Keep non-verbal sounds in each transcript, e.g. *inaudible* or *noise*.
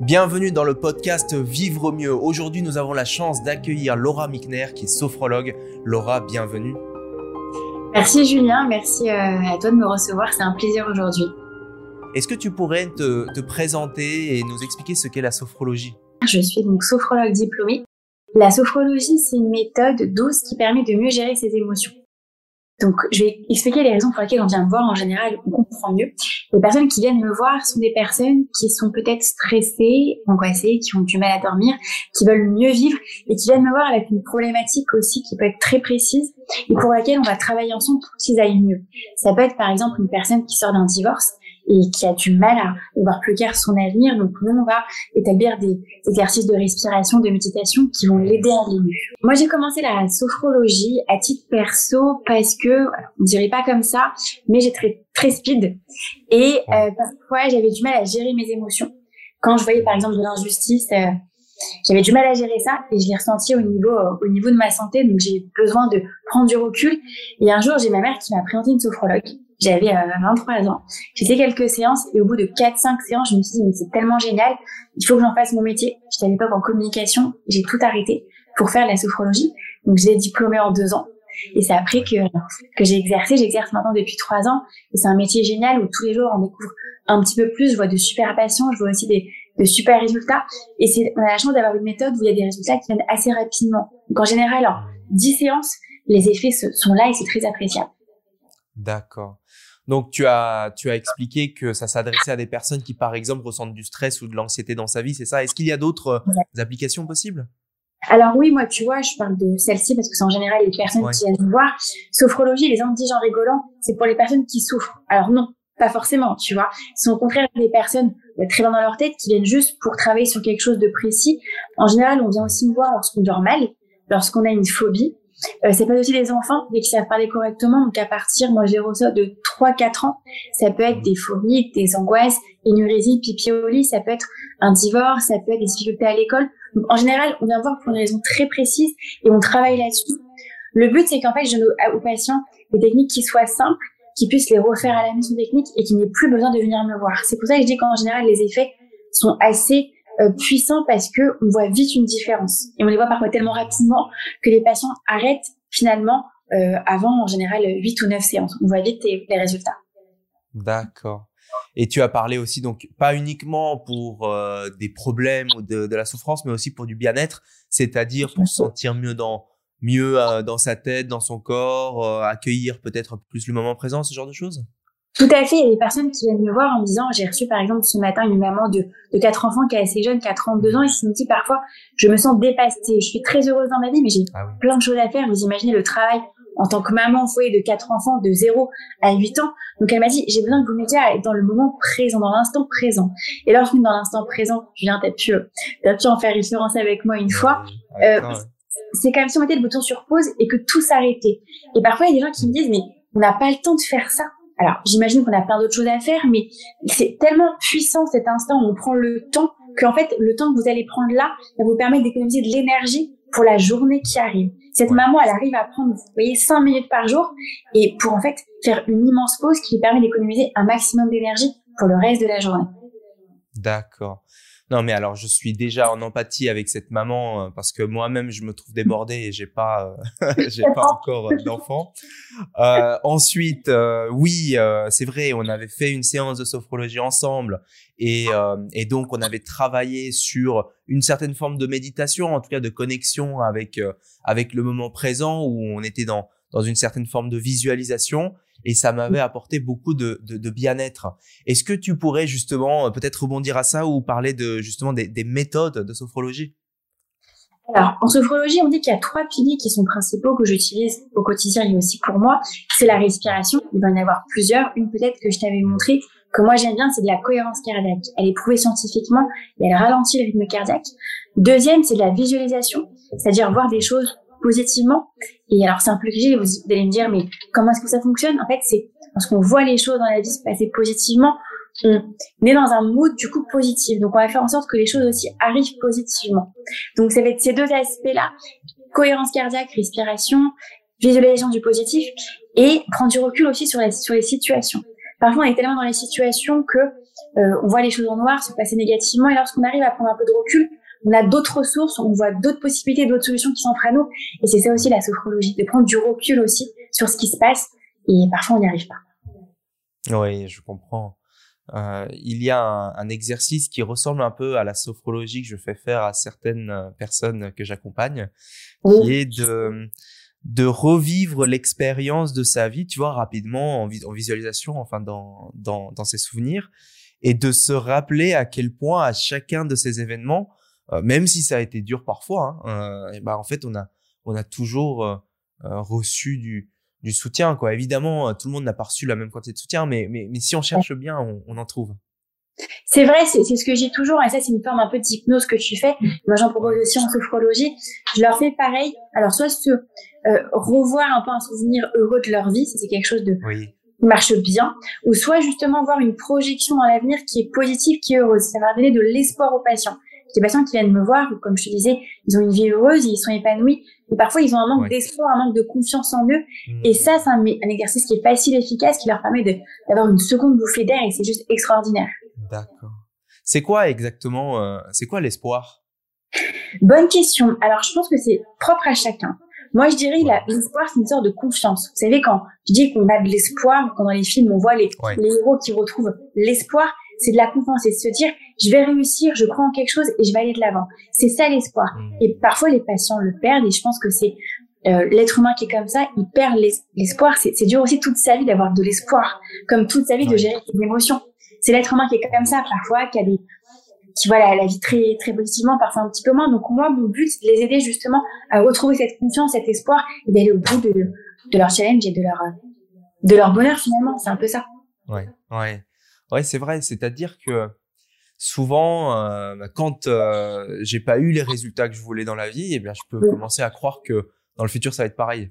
Bienvenue dans le podcast Vivre mieux. Aujourd'hui, nous avons la chance d'accueillir Laura Mickner, qui est sophrologue. Laura, bienvenue. Merci Julien, merci euh, à toi de me recevoir, c'est un plaisir aujourd'hui. Est-ce que tu pourrais te, te, présenter et nous expliquer ce qu'est la sophrologie? Je suis donc sophrologue diplômée. La sophrologie, c'est une méthode douce qui permet de mieux gérer ses émotions. Donc, je vais expliquer les raisons pour lesquelles on vient me voir. En général, on Les personnes qui viennent me voir sont des personnes qui sont peut-être stressées, angoissées, qui ont du mal à dormir, qui veulent mieux vivre et qui viennent me voir avec une problématique aussi qui peut être très précise et pour laquelle on va travailler ensemble pour qu'ils aillent mieux. Ça peut être par exemple une personne qui sort d'un divorce et qui a du mal à voir plus clair son avenir. Donc nous, on va établir des exercices de respiration, de méditation qui vont l'aider à aller mieux. Moi, j'ai commencé la sophrologie à titre perso parce que, on dirait pas comme ça, mais j'ai très, très speed et euh, parfois j'avais du mal à gérer mes émotions. Quand je voyais par exemple de l'injustice, euh, j'avais du mal à gérer ça et je l'ai ressenti au niveau au niveau de ma santé donc j'ai besoin de prendre du recul et un jour j'ai ma mère qui m'a présenté une sophrologue j'avais 23 euh, ans. J'ai fait quelques séances et au bout de 4-5 séances, je me suis dit, mais c'est tellement génial, il faut que j'en fasse mon métier. J'étais à l'époque en communication, j'ai tout arrêté pour faire la sophrologie. Donc, j'ai diplômé en deux ans. Et c'est après que, que j'ai exercé. J'exerce maintenant depuis trois ans. Et c'est un métier génial où tous les jours, on découvre un petit peu plus. Je vois de super patients. Je vois aussi des, de super résultats. Et c'est, on a la chance d'avoir une méthode où il y a des résultats qui viennent assez rapidement. Donc, en général, en 10 séances, les effets sont là et c'est très appréciable. D'accord. Donc tu as tu as expliqué que ça s'adressait à des personnes qui par exemple ressentent du stress ou de l'anxiété dans sa vie, c'est ça? Est-ce qu'il y a d'autres euh, applications possibles? Alors oui, moi, tu vois, je parle de celle-ci parce que c'est en général les personnes qui viennent me voir. Sophrologie, les gens disent en rigolant, c'est pour les personnes qui souffrent. Alors non, pas forcément, tu vois. C'est au contraire des personnes euh, très bien dans leur tête qui viennent juste pour travailler sur quelque chose de précis. En général, on vient aussi me voir lorsqu'on dort mal, lorsqu'on a une phobie, euh, ça peut être aussi des enfants, dès qu'ils savent parler correctement. Donc, à partir, moi, j'ai reçu de 3-4 ans. Ça peut être des phobies, des angoisses, énurésie, pipioli. Ça peut être un divorce. Ça peut être des difficultés à l'école. En général, on vient voir pour une raison très précise et on travaille là-dessus. Le but, c'est qu'en fait, je donne aux patients des techniques qui soient simples, qui puissent les refaire à la maison technique et qui n'aient plus besoin de venir me voir. C'est pour ça que je dis qu'en général, les effets sont assez euh, puissant parce que on voit vite une différence et on les voit parfois tellement rapidement que les patients arrêtent finalement euh, avant en général 8 ou 9 séances. On voit vite les, résultats. D'accord. Et tu as parlé aussi donc pas uniquement pour euh, des problèmes ou de, de, la souffrance, mais aussi pour du bien-être, c'est-à-dire pour se sentir mieux dans mieux dans sa tête, dans son corps, accueillir peut-être plus le moment présent, ce genre de choses? Tout à fait. Il y a des personnes qui viennent me voir en me disant, j'ai reçu par exemple ce matin une maman de, de quatre enfants qui est assez jeune, qui a 32 ans, et qui me dit parfois, je me sens dépassée, je suis très heureuse dans ma vie, mais j'ai ah plein de choses à faire. Vous imaginez le travail en tant que maman foyer de quatre enfants de 0 à 8 ans. Donc elle m'a dit, j'ai besoin que vous m'aidiez à être dans le moment présent, dans l'instant présent. Et lorsqu'on est dans l'instant présent, Julien, t'as pu, t'as pu en faire référence avec moi une fois. Euh, c'est même si on mettait le bouton sur pause et que tout s'arrêtait. Et parfois, il y a des gens qui me disent, mais on n'a pas le temps de faire ça. Alors, j'imagine qu'on a plein d'autres choses à faire, mais c'est tellement puissant cet instant où on prend le temps qu'en fait, le temps que vous allez prendre là, va vous permettre d'économiser de l'énergie pour la journée qui arrive. Cette maman, elle arrive à prendre, vous voyez, 5 minutes par jour et pour en fait faire une immense pause qui lui permet d'économiser un maximum d'énergie pour le reste de la journée. D'accord. Non, mais alors je suis déjà en empathie avec cette maman euh, parce que moi-même je me trouve débordé et j'ai pas, euh, *laughs* j'ai pas encore euh, d'enfant. Euh, ensuite, oui, c'est vrai, on avait fait une séance de sophrologie ensemble et, et donc on avait travaillé sur une certaine forme de méditation, en tout cas de connexion avec avec le moment présent où on était dans dans une certaine forme de visualisation et ça m'avait apporté beaucoup de, de, de bien-être. Est-ce que tu pourrais justement euh, peut-être rebondir à ça ou parler de justement des, des méthodes de sophrologie? Alors, en sophrologie, on dit qu'il y a trois piliers qui sont principaux que j'utilise au quotidien et aussi pour moi. C'est la respiration. Il va y en avoir plusieurs. Une peut-être que je t'avais montré que moi j'aime bien, c'est de la cohérence cardiaque. Elle est prouvée scientifiquement et elle ralentit le rythme cardiaque. Deuxième, c'est de la visualisation, c'est-à-dire voir des choses positivement. Et alors, c'est un peu cliché, vous allez me dire, mais comment est-ce que ça fonctionne? En fait, c'est parce qu'on voit les choses dans la vie se passer positivement, on est dans un mood du coup positif. Donc, on va faire en sorte que les choses aussi arrivent positivement. Donc, ça va être ces deux aspects-là cohérence cardiaque, respiration, visualisation du positif et prendre du recul aussi sur, sur les situations. Parfois, on est tellement dans les situations que euh, on voit les choses en noir, se passer négativement, et lorsqu'on arrive à prendre un peu de recul, on a d'autres ressources, on voit d'autres possibilités, d'autres solutions qui s'offrent à nous. Et c'est ça aussi la sophrologie, de prendre du recul aussi sur ce qui se passe. Et parfois, on n'y arrive pas. Oui, je comprends. Euh, il y a un, un, exercice qui ressemble un peu à la sophrologie que je fais faire à certaines euh, personnes que j'accompagne, qui est de de revivre l'expérience de sa vie, tu vois, rapidement en, en visualisation, enfin dans, dans dans ses souvenirs, et de se rappeler à quel point à chacun de ces événements, euh, même si ça a été dur parfois, hein, euh, et ben en fait on a on a toujours euh, reçu du du soutien quoi. Évidemment, tout le monde n'a pas reçu la même quantité de soutien, mais mais, mais si on cherche bien, on, on en trouve. C'est vrai, c'est ce que j'ai toujours, et ça c'est une forme un peu d'hypnose que tu fais. Moi j'en propose aussi en sophrologie. Je leur fais pareil. Alors soit se euh, revoir un peu un souvenir heureux de leur vie, c'est quelque chose de oui. qui marche bien, ou soit justement voir une projection dans l'avenir qui est positive, qui est heureuse. Ça va donner de l'espoir aux patients des patients qui viennent me voir, comme je te disais, ils ont une vie heureuse, ils sont épanouis, et parfois ils ont un manque d'espoir, un manque de confiance en eux. Mmh. Et ça, c'est un, un, exercice qui est facile, efficace, qui leur permet d'avoir une seconde bouffée d'air, et c'est juste extraordinaire. D'accord. C'est quoi exactement, euh, c'est quoi l'espoir? Bonne question. Alors, je pense que c'est propre à chacun. Moi, je dirais l'espoir, c'est une sorte de confiance. Vous savez, quand je dis qu'on a de l'espoir, quand dans les films, on voit les, les héros qui retrouvent l'espoir, c'est de la confiance et de se dire je vais réussir, je crois en quelque chose et je vais aller de l'avant. C'est ça l'espoir. Mmh. Et parfois les patients le perdent et je pense que c'est euh, l'être humain qui est comme ça, il perd l'espoir. C'est dur aussi toute sa vie d'avoir de l'espoir, comme toute sa vie de gérer ses émotions. C'est l'être humain qui est comme ça parfois, qui a des qui voit la, vie très très positivement, parfois un petit peu moins. Donc moi, mon but, c'est de les aider justement à retrouver cette confiance, cet espoir, et d'aller au bout de, de leur challenge et de leur de leur bonheur finalement. C'est un peu ça. Ouais, ouais. Ouais, c'est vrai. C'est-à-dire que souvent, euh, quand euh, j'ai pas eu les résultats que je voulais dans la vie, eh bien, je peux commencer à croire que dans le futur, ça va être pareil.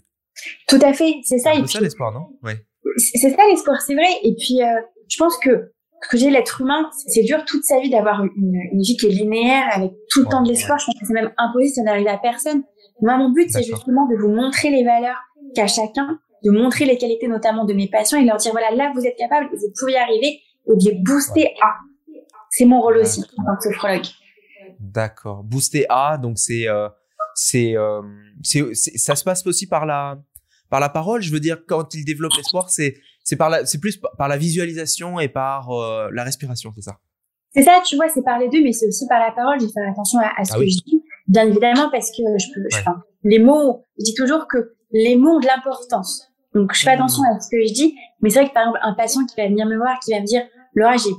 Tout à fait, c'est ça. C'est ça l'espoir, non? Ouais. C'est ça l'espoir, c'est vrai. Et puis, euh, je pense que ce que j'ai l'être humain, c'est dur toute sa vie d'avoir une, une, vie qui est linéaire avec tout le temps de l'espoir. Je pense que c'est même impossible, ça n'arrive à personne. Moi, mon but, c'est justement de vous montrer les valeurs qu'a chacun, de montrer les qualités notamment de mes patients et leur dire voilà, là, vous êtes capable, vous pouvez y arriver et de les booster à. C'est mon rôle aussi en tant que sophrologue. D'accord. Booster à, donc c'est euh, c'est euh, c'est ça se passe aussi par la par la parole. Je veux dire, quand il développe l'espoir, c'est c'est par la c'est plus par la visualisation et par euh, la respiration, c'est ça? C'est ça, tu vois, c'est par les deux, mais c'est aussi par la parole. J'ai fait attention à, ce ah que je dis, bien évidemment, parce que je peux, je, les mots, je dis toujours que les mots ont de l'importance. Donc, je fais mmh. attention à ce que je dis. Mais c'est vrai que par exemple, un patient qui va venir me voir, qui va me dire, Laura, j'ai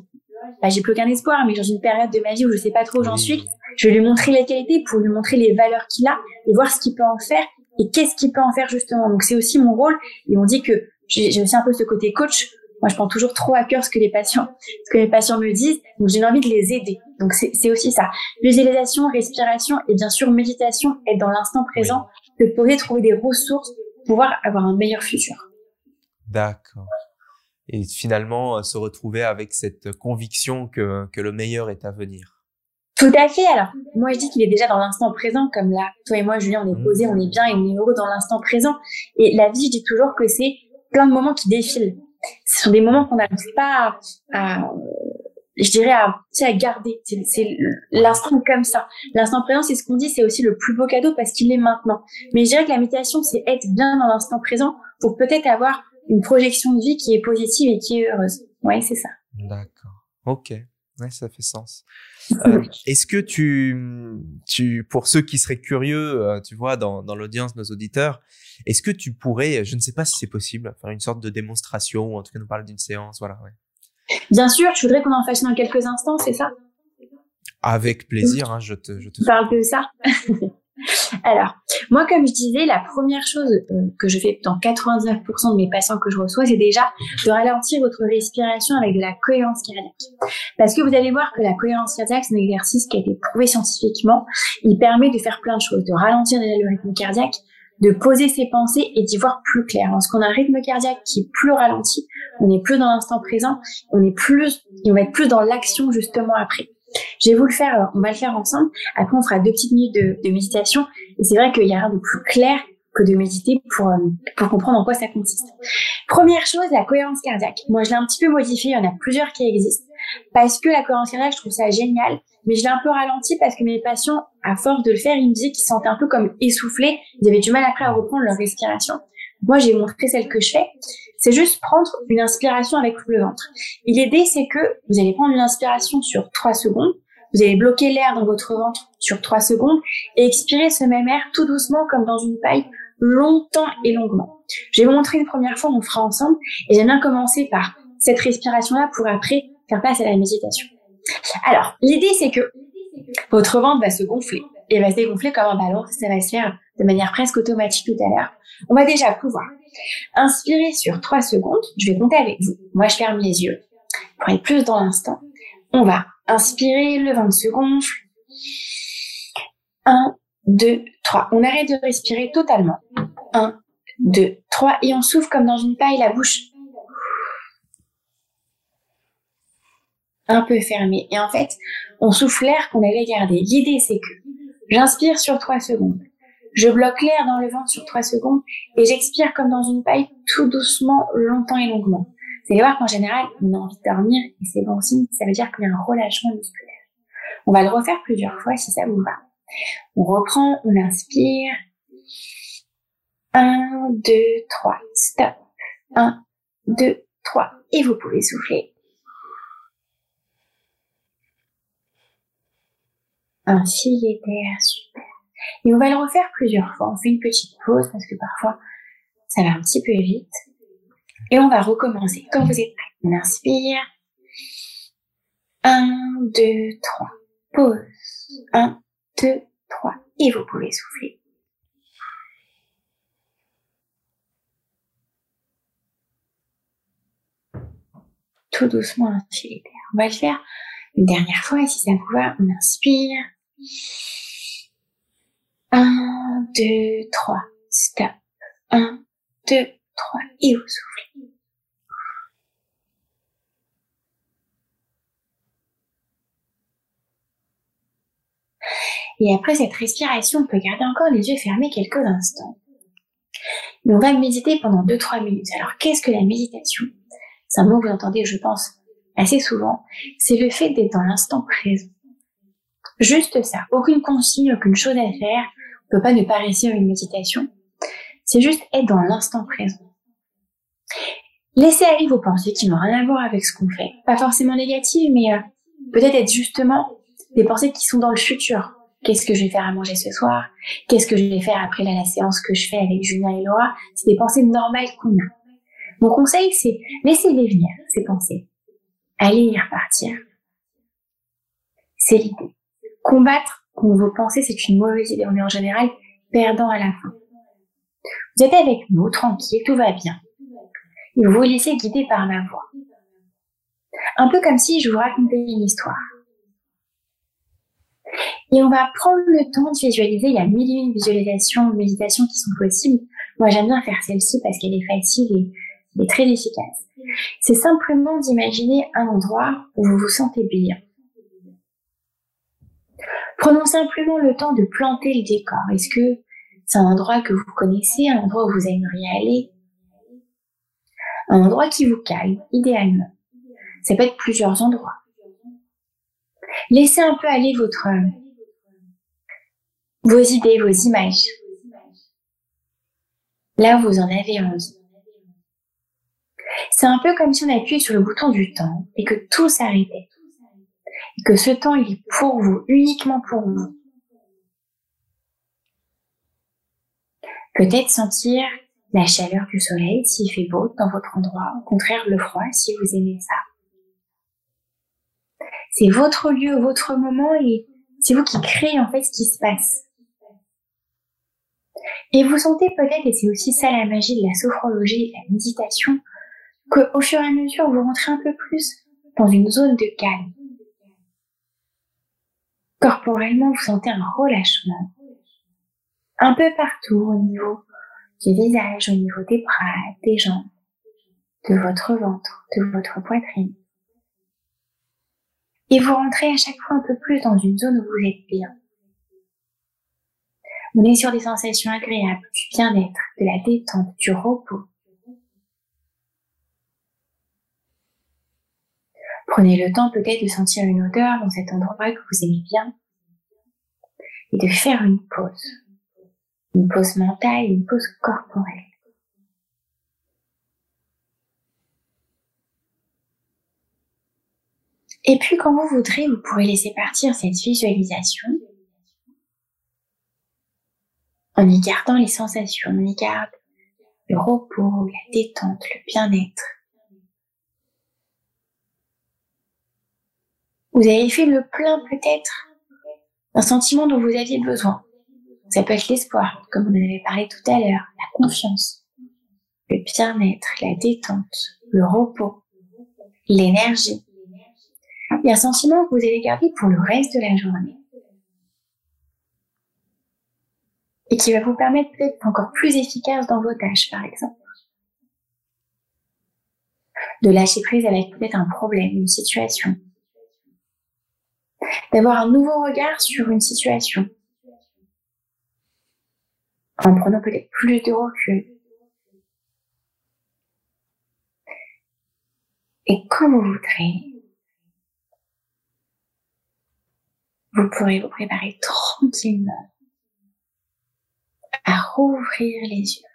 bah, j'ai plus aucun espoir, mais dans une période de ma vie où je sais pas trop où j'en suis, je vais lui montrer les qualités pour lui montrer les valeurs qu'il a et voir ce qu'il peut en faire et qu'est-ce qu'il peut en faire justement. Donc c'est aussi mon rôle. Et on dit que j'ai aussi un peu ce côté coach. Moi, je prends toujours trop à cœur ce que les patients, ce que les patients me disent. Donc j'ai envie de les aider. Donc c'est aussi ça. Visualisation, respiration et bien sûr méditation, être dans l'instant présent, de pouvoir trouver des ressources pouvoir avoir un meilleur futur. D'accord et finalement euh, se retrouver avec cette conviction que, que le meilleur est à venir. Tout à fait. Alors, moi, je dis qu'il est déjà dans l'instant présent, comme là, toi et moi, Julien, on est posé, on est bien et on est heureux dans l'instant présent. Et la vie, je dis toujours que c'est plein de moments qui défilent. Ce sont des moments qu'on n'arrive pas à, je dirais, à, à garder. C'est l'instant comme ça. L'instant présent, c'est ce qu'on dit, c'est aussi le plus beau cadeau parce qu'il est maintenant. Mais je dirais que la méditation, c'est être bien dans l'instant présent pour peut-être avoir une projection de vie qui est positive et qui est heureuse. Oui, c'est ça. D'accord. Ok. Ouais, ça fait sens. *laughs* Euh, Est-ce que tu, tu, pour ceux qui seraient curieux, euh, tu vois, dans, dans l'audience, nos auditeurs, est-ce que tu pourrais, je ne sais pas si c'est possible, faire une sorte de démonstration ou en tout cas nous parler d'une séance, voilà. Ouais. Bien sûr, je voudrais qu'on en fasse dans quelques instants, c'est ça? Avec plaisir, hein, je te, je te. Parle de ça? *laughs* Alors, moi, comme je disais, la première chose euh, que je fais dans 99% de mes patients que je reçois, c'est déjà de ralentir votre respiration avec de la cohérence cardiaque. Parce que vous allez voir que la cohérence cardiaque, c'est un exercice qui a été prouvé scientifiquement. Il permet de faire plein de choses, de ralentir déjà le rythme cardiaque, de poser ses pensées et d'y voir plus clair. Lorsqu'on a un rythme cardiaque qui est plus ralenti, on est plus dans l'instant présent, on est plus, on va être plus dans l'action justement après. Je vais vous le faire, on va le faire ensemble. Après, on fera deux petites minutes de, méditation. Et c'est vrai qu'il y a rien de plus clair que de méditer pour, euh, pour comprendre en quoi ça consiste. Première chose, la cohérence cardiaque. Moi, je l'ai un petit peu modifié. Il y en a plusieurs qui existent. parce que la cohérence cardiaque, je trouve ça génial, mais je l'ai un peu ralenti parce que mes patients, à force de le faire, ils me disaient qu'ils se sentaient un peu comme essoufflés, ils avaient du mal après à reprendre leur respiration. Moi, j'ai montré celle que je fais. C'est juste prendre une inspiration avec le ventre. L'idée, c'est que vous allez prendre une inspiration sur 3 secondes, vous allez bloquer l'air dans votre ventre sur 3 secondes et expirer ce même air tout doucement comme dans une paille, longtemps et longuement. Je vais vous montrer une première fois, on fera ensemble et j'aime bien commencer par cette respiration-là pour après faire place à la méditation. Alors, l'idée, c'est que votre ventre va se gonfler et va se dégonfler comme un ballon. Ça va se faire de manière presque automatique tout à l'heure. On va déjà pouvoir inspirer sur 3 secondes. Je vais compter avec vous. Moi, je ferme les yeux pour être plus dans l'instant. On va inspirer, le ventre se gonfle. 1, 2, 3. On arrête de respirer totalement. 1, 2, 3. Et on souffle comme dans une paille la bouche un peu fermée. Et en fait, on souffle l'air qu'on avait gardé. L'idée, c'est que j'inspire sur 3 secondes. Je bloque l'air dans le ventre sur 3 secondes et j'expire comme dans une paille tout doucement, longtemps et longuement. Vous allez voir qu'en général, on a envie de dormir et c'est bon signe, ça veut dire qu'il y a un relâchement musculaire. On va le refaire plusieurs fois si ça vous va. On reprend, on inspire. 1, 2, 3, stop. 1, 2, 3. Et vous pouvez souffler. Filet d'air, super. Et on va le refaire plusieurs fois. On fait une petite pause parce que parfois ça va un petit peu vite. Et on va recommencer. Quand vous êtes prêts, on inspire. 1, 2, 3. Pause. 1, 2, 3. Et vous pouvez souffler. Tout doucement, d'air. On va le faire une dernière fois. Et si ça vous va, on inspire. 1, 2, 3. Stop. 1, 2, 3. Et vous soufflez. Et après cette respiration, on peut garder encore les yeux fermés quelques instants. Mais on va méditer pendant 2-3 minutes. Alors qu'est-ce que la méditation? C'est un mot que vous entendez, je pense, assez souvent. C'est le fait d'être dans l'instant présent. Juste ça. Aucune consigne, aucune chose à faire. On peut pas ne pas réussir une méditation. C'est juste être dans l'instant présent. Laissez aller vos pensées qui n'ont rien à voir avec ce qu'on fait. Pas forcément négatives, mais euh, peut-être être justement des pensées qui sont dans le futur. Qu'est-ce que je vais faire à manger ce soir? Qu'est-ce que je vais faire après la, séance que je fais avec Julien et Laura? C'est des pensées normales qu'on a. Mon conseil, c'est laissez-les venir, ces pensées. Allez y repartir. C'est l'idée. Combattre vos pensées, c'est une mauvaise idée. On est en général perdant à la fin. Vous êtes avec nous, tranquille, tout va bien. Et vous vous laissez guider par ma voix. Un peu comme si je vous racontais une histoire. Et on va prendre le temps de visualiser. Il y a mille et une visualisations, méditations qui sont possibles. Moi, j'aime bien faire celle-ci parce qu'elle est facile et, très efficace. C'est simplement d'imaginer un endroit où vous vous sentez bien. Prenons simplement le temps de planter le décor. Est-ce que c'est un endroit que vous connaissez, un endroit où vous aimeriez aller? Un endroit qui vous calme, idéalement. Ça peut être plusieurs endroits. Laissez un peu aller votre, vos idées, vos images. Là vous en avez envie. C'est un peu comme si on appuyait sur le bouton du temps et que tout s'arrêtait. Et que ce temps, il est pour vous, uniquement pour vous. Peut-être sentir la chaleur du soleil s'il fait beau dans votre endroit, au contraire le froid si vous aimez ça. C'est votre lieu, votre moment et c'est vous qui créez en fait ce qui se passe. Et vous sentez peut-être, et c'est aussi ça la magie de la sophrologie et de la méditation, qu'au fur et à mesure vous rentrez un peu plus dans une zone de calme. Corporellement, vous sentez un relâchement. Un peu partout au niveau du visage, au niveau des bras, des jambes, de votre ventre, de votre poitrine. Et vous rentrez à chaque fois un peu plus dans une zone où vous êtes bien. On est sur des sensations agréables, du bien-être, de la détente, du repos. Prenez le temps peut-être de sentir une odeur dans cet endroit que vous aimez bien et de faire une pause. Une pause mentale, une pause corporelle. Et puis quand vous voudrez, vous pourrez laisser partir cette visualisation en y gardant les sensations, on y garde le repos, la détente, le bien-être. Vous avez fait le plein peut-être d'un sentiment dont vous aviez besoin. Ça peut être l'espoir, comme on en avait parlé tout à l'heure, la confiance, le bien-être, la détente, le repos, l'énergie. Il y a un sentiment que vous allez garder pour le reste de la journée. Et qui va vous permettre d'être encore plus efficace dans vos tâches, par exemple. De lâcher prise avec peut-être un problème, une situation. D'avoir un nouveau regard sur une situation. En prenant peut-être plus de recul. Et quand vous voudrez, vous pourrez vous préparer tranquillement à rouvrir les yeux.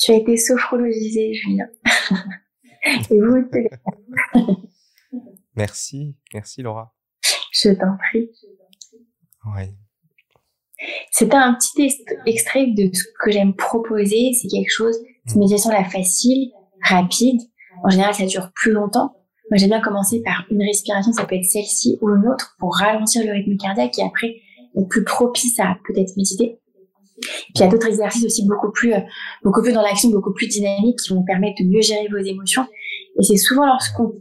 Tu as été sophrologisé, Julien. *laughs* Et vous, Merci, merci Laura. Je t'en prie. Oui. C'était un petit extrait de ce que j'aime proposer. C'est quelque chose, c'est une méditation la facile, rapide. En général, ça dure plus longtemps. Moi, j'aime bien commencer par une respiration, ça peut être celle-ci ou une autre, pour ralentir le rythme cardiaque et après être plus propice à peut-être méditer. Puis il y a d'autres exercices aussi beaucoup plus, euh, beaucoup plus dans l'action, beaucoup plus dynamiques qui vont permettre de mieux gérer vos émotions. Et c'est souvent lorsqu'on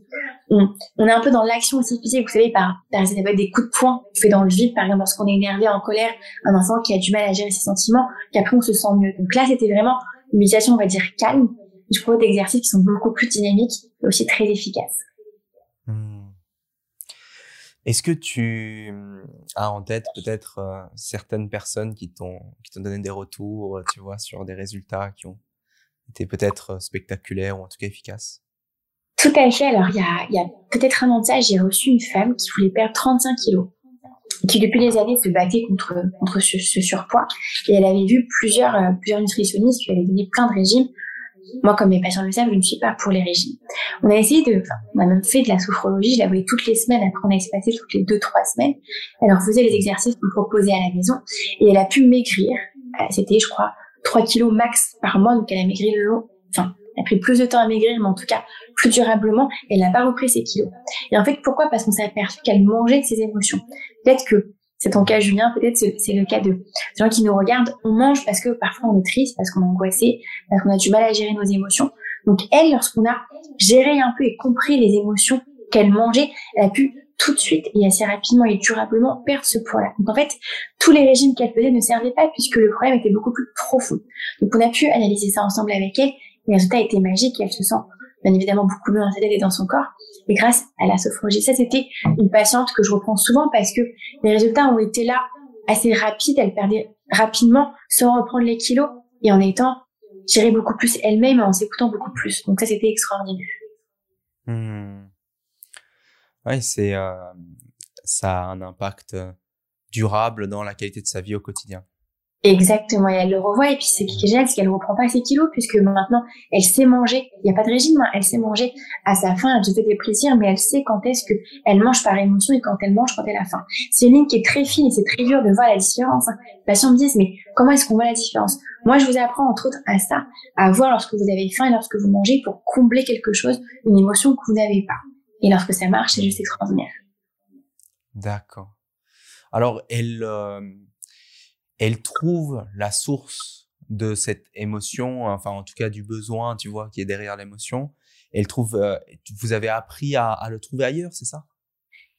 on, on, est un peu dans l'action aussi physique, vous savez, par, par des coups de poing fait dans le vide, par exemple lorsqu'on est énervé, en colère, un enfant qui a du mal à gérer ses sentiments, qu'après on se sent mieux. Donc là, c'était vraiment une méditation, on va dire, calme. Je propose des exercices qui sont beaucoup plus dynamiques et aussi très efficaces. Hmm. Est-ce que tu as en tête peut-être euh, certaines personnes qui t'ont qui t'ont donné des retours, tu vois, sur des résultats qui ont été peut-être euh, spectaculaires ou en tout cas efficaces? Tout à fait. Alors, il y a, peut-être un an j'ai reçu une femme qui voulait perdre 35 kilos qui depuis des années se battait contre contre ce, surpoids et elle avait vu plusieurs euh, plusieurs nutritionnistes qui avaient donné plein de régimes. Moi, comme mes patients le savent, je ne suis pas pour les régimes. On a essayé de, enfin, on a même fait de la sophrologie. Je la voyais toutes les semaines. Après, on a espacé toutes les deux trois semaines. Elle leur faisait les exercices qu'on proposait à la maison et elle a pu maigrir. Euh, c'était, je crois, 3 kilos max par mois. Donc, elle a maigri le long, enfin, elle a pris plus de temps à maigrir, mais en tout cas plus durablement, elle n'a pas repris ses kilos. Et en fait, pourquoi? Parce qu'on s'est aperçu qu'elle mangeait de ses émotions. Peut-être que c'est ton cas, Julien, peut-être c'est le cas de gens qui nous regardent. On mange parce que parfois on est triste, parce qu'on est angoissé, parce qu'on a du mal à gérer nos émotions. Donc elle, lorsqu'on a géré un peu et compris les émotions qu'elle mangeait, elle a pu tout de suite et assez rapidement et durablement perdre ce poids-là. Donc en fait, tous les régimes qu'elle faisait ne servaient pas puisque le problème était beaucoup plus profond. Donc on a pu analyser ça ensemble avec elle le résultat était magique et elle se sent bien évidemment beaucoup mieux et dans son corps. Et grâce à la sophrologie, ça c'était une patiente que je reprends souvent parce que les résultats ont été là assez rapides. Elle perdait rapidement sans reprendre les kilos et en étant gérée beaucoup plus elle-même en s'écoutant beaucoup plus. Donc ça c'était extraordinaire. Hmm. Oui, c'est euh, ça a un impact euh, durable dans la qualité de sa vie au quotidien. Exactement, et elle le revoit, et puis ce qui génial, c'est qu'elle reprend pas ses kilos, puisque maintenant, elle sait manger, il n'y a pas de régime, hein. elle sait manger à sa faim, elle se fait des plaisirs, mais elle sait quand est-ce que elle mange par émotion et quand elle mange quand elle a faim. C'est une ligne qui est très fine et c'est très dur de voir la différence. Hein. Les patients me disent, mais comment est-ce qu'on voit la différence? Moi, je vous apprends entre autres à ça, à voir lorsque vous avez faim et lorsque vous mangez pour combler quelque chose, une émotion que vous n'avez pas. Et lorsque ça marche, c'est juste extraordinaire. D'accord. Alors, elle... Euh, elle trouve la source de cette émotion, enfin en tout cas du besoin, tu vois, qui est derrière l'émotion. Elle trouve, euh, vous avez appris à, à le trouver ailleurs, c'est ça?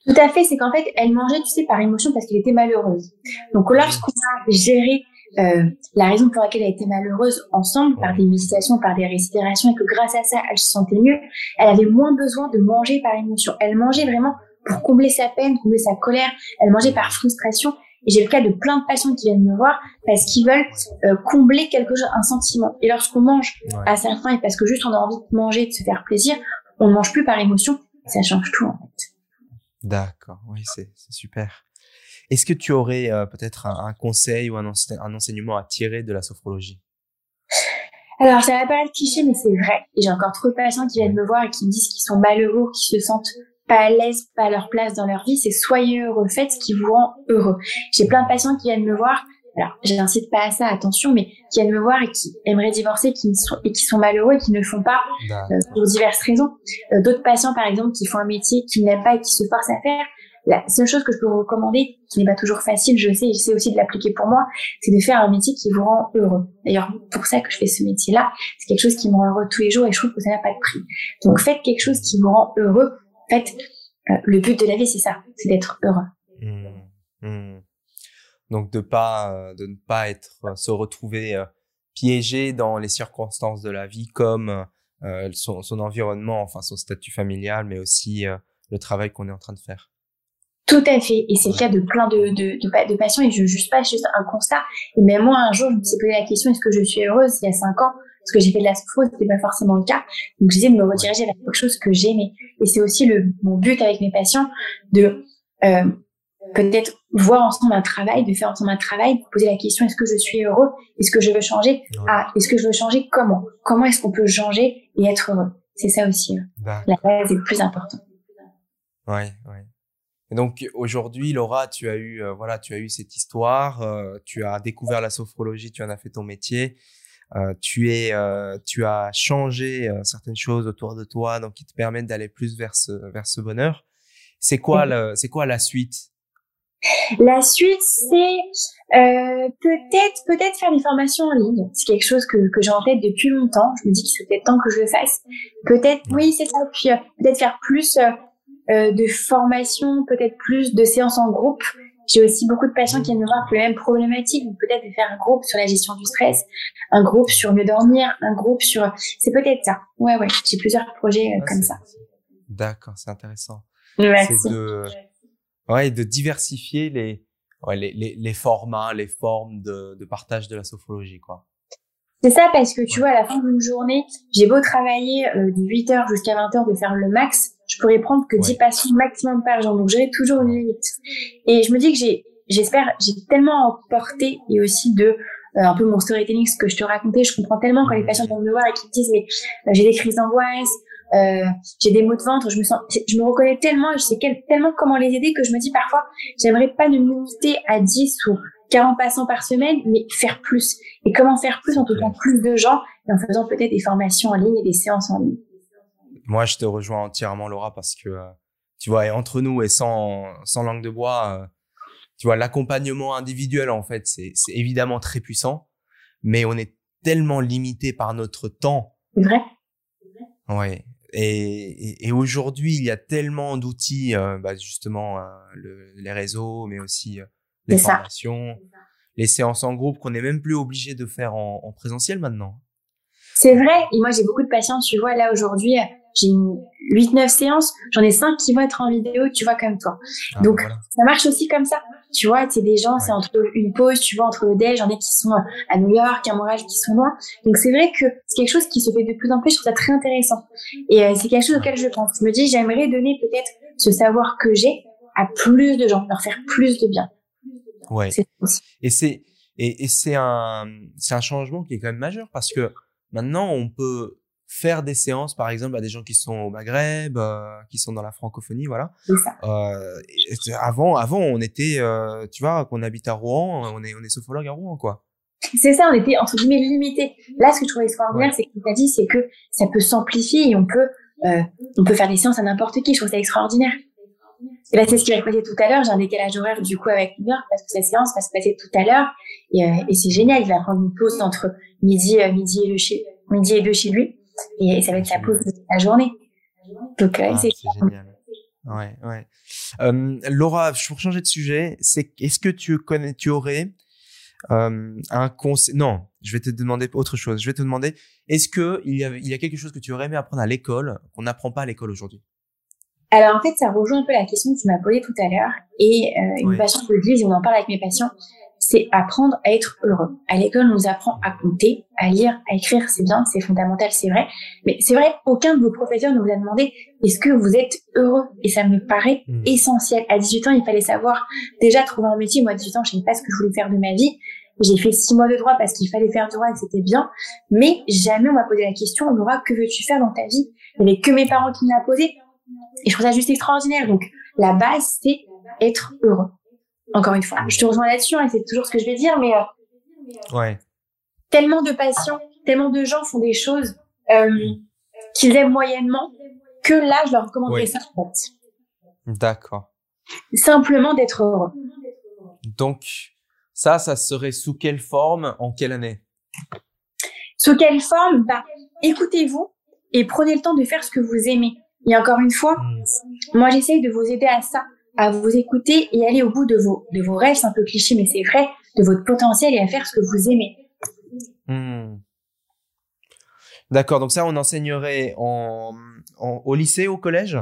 Tout à fait, c'est qu'en fait, elle mangeait, tu sais, par émotion parce qu'elle était malheureuse. Donc lorsqu'on a géré euh, la raison pour laquelle elle était malheureuse ensemble, par des méditations, par des respirations, et que grâce à ça, elle se sentait mieux, elle avait moins besoin de manger par émotion. Elle mangeait vraiment pour combler sa peine, combler sa colère. Elle mangeait par frustration Et j'ai le cas de plein de patients qui viennent me voir parce qu'ils veulent euh, combler quelque chose, un sentiment. Et lorsqu'on mange à sa faim et parce que juste on a envie de manger, de se faire plaisir, on ne mange plus par émotion. Ça change tout en fait. D'accord, oui, c'est super. Est-ce que tu aurais euh, peut-être un, conseil ou un, un, enseignement à tirer de la sophrologie? Alors, ça va pas être cliché, mais c'est vrai. Et j'ai encore trop de patients qui viennent me voir et qui me disent qu'ils sont malheureux, qu'ils se sentent pas à l'aise, pas à leur place dans leur vie. C'est soyez heureux, faites ce qui vous rend heureux. J'ai plein de patients qui viennent me voir. Alors, j'incite pas à ça, attention, mais qui viennent me voir et qui aimeraient divorcer, qui sont, et qui sont malheureux et qui ne le font pas euh, pour diverses raisons. Euh, d'autres patients, par exemple, qui font un métier qu'ils n'aiment pas et qui se forcent à faire, la seule chose que je peux vous recommander, qui n'est pas toujours facile, je sais, et sais aussi de l'appliquer pour moi, c'est de faire un métier qui vous rend heureux. D'ailleurs, pour ça que je fais ce métier-là, c'est quelque chose qui me rend heureux tous les jours et je trouve que ça n'a pas de prix. Donc faites quelque chose qui vous rend heureux. Faites euh, le but de la vie, c'est ça, c'est d'être heureux. Mmh. Mmh. Donc de pas, euh, de ne pas être, euh, se retrouver piégé dans les circonstances de la vie comme son, son, environnement, enfin son statut familial, mais aussi le travail qu'on est en train de faire. Tout à fait. Et c'est le cas de plein de, de, de, patients et je ne juge pas juste un constat. Et même moi, un jour, je me suis posé la question, est-ce que je suis heureuse? Il y a cinq ans? Parce que j'ai fait de la ce c'était pas forcément le cas. Donc, je disais de me rediriger vers quelque chose que j'aimais. Et c'est aussi le, mon but avec mes patients de, euh, peut-être voir ensemble un travail, de faire ensemble un travail, de poser la question est-ce que je suis heureux? Est-ce que je veux changer? Ah, est-ce que je veux changer? Comment? Comment est-ce qu'on peut changer et être heureux? C'est ça aussi. Euh, la base est le plus important. Oui, oui. Et donc aujourd'hui, Laura, tu as eu euh, voilà, tu as eu cette histoire, euh, tu as découvert la sophrologie, tu en as fait ton métier, tu es, euh, tu as changé certaines choses autour de toi, donc qui te permettent d'aller plus vers ce vers ce bonheur. C'est quoi le, c'est quoi la suite? La suite, c'est peut-être peut-être faire des formations en ligne. C'est quelque chose que que j'ai en tête depuis longtemps. Je me dis qu'il serait peut-être temps que je le fasse. Peut-être, oui, c'est ça. Puis peut-être faire plus euh, de formation, peut-être plus de séances en groupe. J'ai aussi beaucoup de patients qui viennent me voir pour les mêmes problématiques. Peut-être de faire un groupe sur la gestion du stress, un groupe sur mieux dormir, un groupe sur... C'est peut-être ça. Ouais, ouais. J'ai plusieurs projets euh, comme ça. D'accord, c'est intéressant. C'est de... Ouais, de diversifier les, ouais, les, les, les, formats, les formes de, de partage de la sophrologie, quoi. C'est ça parce que tu vois, à la fin d'une journée, j'ai beau travailler euh, de 8h jusqu'à 20h de faire le max, je pourrais prendre que 10 patients maximum par jour. Donc, j'ai toujours une limite. Et je me dis que j'ai, j'espère, j'ai tellement emporté et aussi de, euh, un peu mon storytelling, ce que je te racontais, je comprends tellement quand les patients viennent me voir et qui me disent, mais euh, j'ai des crises d'angoisse, euh, j'ai des maux de ventre, je me sens, je me reconnais tellement, je sais tellement comment les aider que je me dis parfois, j'aimerais pas ne me limiter à 10 ou 40 patients par semaine, mais faire plus. Et comment faire plus en touchant plus de gens et en faisant peut-être des formations en ligne et des séances en ligne? Moi, je te rejoins entièrement, Laura, parce que, euh, tu vois, et entre nous et sans, sans langue de bois, euh, tu vois, l'accompagnement individuel, en fait, c'est, évidemment très puissant, mais on est tellement limité par notre temps. C'est vrai. Ouais. Et, et, aujourd'hui, il y a tellement d'outils, euh, bah, justement, les réseaux, mais aussi les formations, les séances en groupe qu'on n'est même plus obligé de faire en, en présentiel maintenant. C'est vrai. Et moi, j'ai beaucoup de patients, tu vois, là aujourd'hui, j'ai 8-9 séances, j'en ai 5 qui vont être en vidéo, tu vois, comme toi. Ah, Donc, ça marche aussi comme ça. Tu vois, c'est des gens, c'est entre une pause, tu vois, entre le déj, j'en ai qui sont à New York, à Montréal, qui sont loin. Donc, c'est vrai que c'est quelque chose qui se fait de plus en plus, je trouve ça très intéressant. Et euh, c'est quelque chose auquel je pense. Je me dis, j'aimerais donner peut-être ce savoir que j'ai à plus de gens, leur faire plus de bien. Ouais. Et c'est, et, et c'est un, c'est un changement qui est quand même majeur parce que maintenant, on peut faire des séances, par exemple, à des gens qui sont au Maghreb, euh, qui sont dans la francophonie, voilà. Ça. Euh, avant, avant, on était, euh, tu vois, qu'on habite à Rouen, on est, on est sophrologue à Rouen, quoi. C'est ça, on était entre guillemets limité. Là, ce que je trouve extraordinaire, c'est que tu as dit, c'est que ça peut s'amplifier et on peut, euh, on peut faire des séances à n'importe qui. Je trouve ça extraordinaire. Là, c'est ce qui va se passer tout à l'heure. J'ai un décalage horaire du coup avec New parce que sa séance va se passer tout à l'heure et, euh, et c'est génial. Il va prendre une pause entre midi, midi et le chez, midi et deux chez lui et ça va être sa pause de la journée. Donc, euh, ah, c'est génial. Ouais, ouais. Euh, Laura, pour changer de sujet, c'est est-ce que tu connais, tu aurais euh, un conseil Non, je vais te demander autre chose. Je vais te demander, est-ce que il y a, il y a quelque chose que tu aurais aimé apprendre à l'école qu'on n'apprend pas à l'école aujourd'hui? Alors en fait, ça rejoint un peu la question que tu m'as posée tout à l'heure et euh, une passion que je et on en parle avec mes patients, c'est apprendre à être heureux. À l'école, on nous apprend à compter, à lire, à écrire, c'est bien, c'est fondamental, c'est vrai. Mais c'est vrai, aucun de vos professeurs ne vous a demandé est-ce que vous êtes heureux? Et ça me paraît hmm. essentiel. À 18 ans, il fallait savoir déjà trouver un métier. Moi, à 18 ans, je ne savais pas ce que je voulais faire de ma vie. J'ai fait six mois de droit parce qu'il fallait faire du droit et que c'était bien. Mais jamais on m'a posé la question, Laura, que veux-tu faire dans ta vie? Il n'y avait que mes parents qui me l'ont posé. Et je trouve ça juste extraordinaire. Donc, la base, c'est être heureux. Encore une fois, je te rejoins là-dessus, hein, et c'est toujours ce que je vais dire, mais euh, ouais. tellement de patients, tellement de gens font des choses euh, qu'ils aiment moyennement que là, je leur recommanderais ça. D'accord. Simplement d'être heureux. Donc, ça, ça serait sous quelle forme, en quelle année? Sous quelle forme? Bah, Écoutez-vous et prenez le temps de faire ce que vous aimez. Et encore une fois, hmm. moi, j'essaye de vous aider à ça à vous écouter et aller au bout de vos, de vos rêves, c'est un peu cliché, mais c'est vrai, de votre potentiel et à faire ce que vous aimez. Hmm. D'accord, donc ça, on enseignerait en, au lycée, au collège?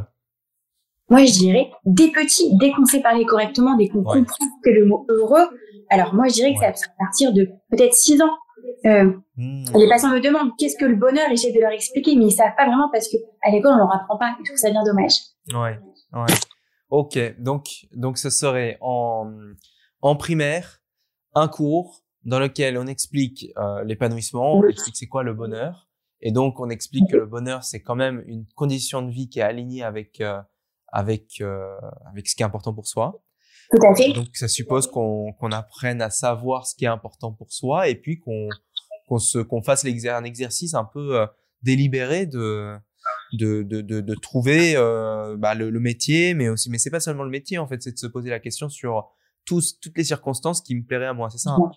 Moi, je dirais, dès petit, dès qu'on sait parler correctement, dès qu'on comprend que le mot heureux, alors moi, je dirais que ça à partir de peut-être 6 ans. Euh, hmm. Les patients me demandent qu'est-ce que le bonheur et j'essaie de leur expliquer, mais ils savent pas vraiment parce que à l'école, on leur apprend pas. Je trouve ça bien dommage. Ouais, ouais. Ok, donc donc ce serait en en primaire un cours dans lequel on explique euh, l'épanouissement, on explique c'est quoi le bonheur, et donc on explique que le bonheur c'est quand même une condition de vie qui est alignée avec euh, avec avec ce qui est important pour soi. Tout à fait. Donc ça suppose qu'on qu'on apprenne à savoir ce qui est important pour soi et puis qu'on qu'on se qu'on fasse un exercice un peu délibéré de de, de, de, de trouver euh, bah, le, le, métier, mais aussi, mais c'est pas seulement le métier en fait, c'est de se poser la question sur tous, toutes les circonstances qui me plairaient à moi, c'est ça hein?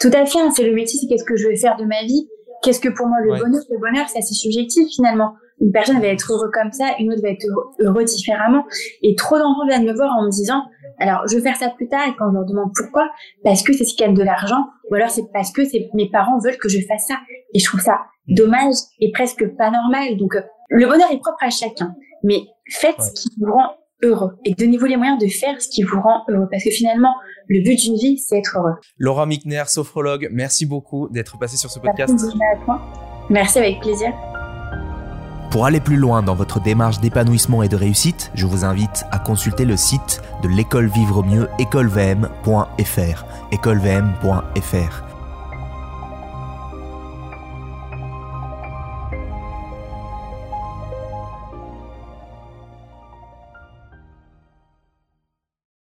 Tout à fait, hein, c'est le métier, c'est qu'est-ce que je vais faire de ma vie, qu'est-ce que pour moi le bonheur, le bonheur c'est assez subjectif finalement. Une personne va être heureux comme ça, une autre va être heureux, différemment. Et trop d'enfants viennent me voir en me disant, alors je vais faire ça plus tard, et quand je leur demande pourquoi, parce que c'est ce qui gagne de l'argent, ou alors c'est parce que mes parents veulent que je fasse ça. Et je trouve ça mmh. dommage et presque pas normal. Donc euh, le bonheur est propre à chacun, mais faites ce qui vous rend heureux et donnez-vous les moyens de faire ce qui vous rend heureux parce que finalement, le but d'une vie, c'est être heureux. Laura Mickner, sophrologue, merci beaucoup d'être passée sur ce podcast. Merci avec plaisir. Pour aller plus loin dans votre démarche d'épanouissement et de réussite, je vous invite à consulter le site de l'école vivre mieux écolevm.fr. écolevm.fr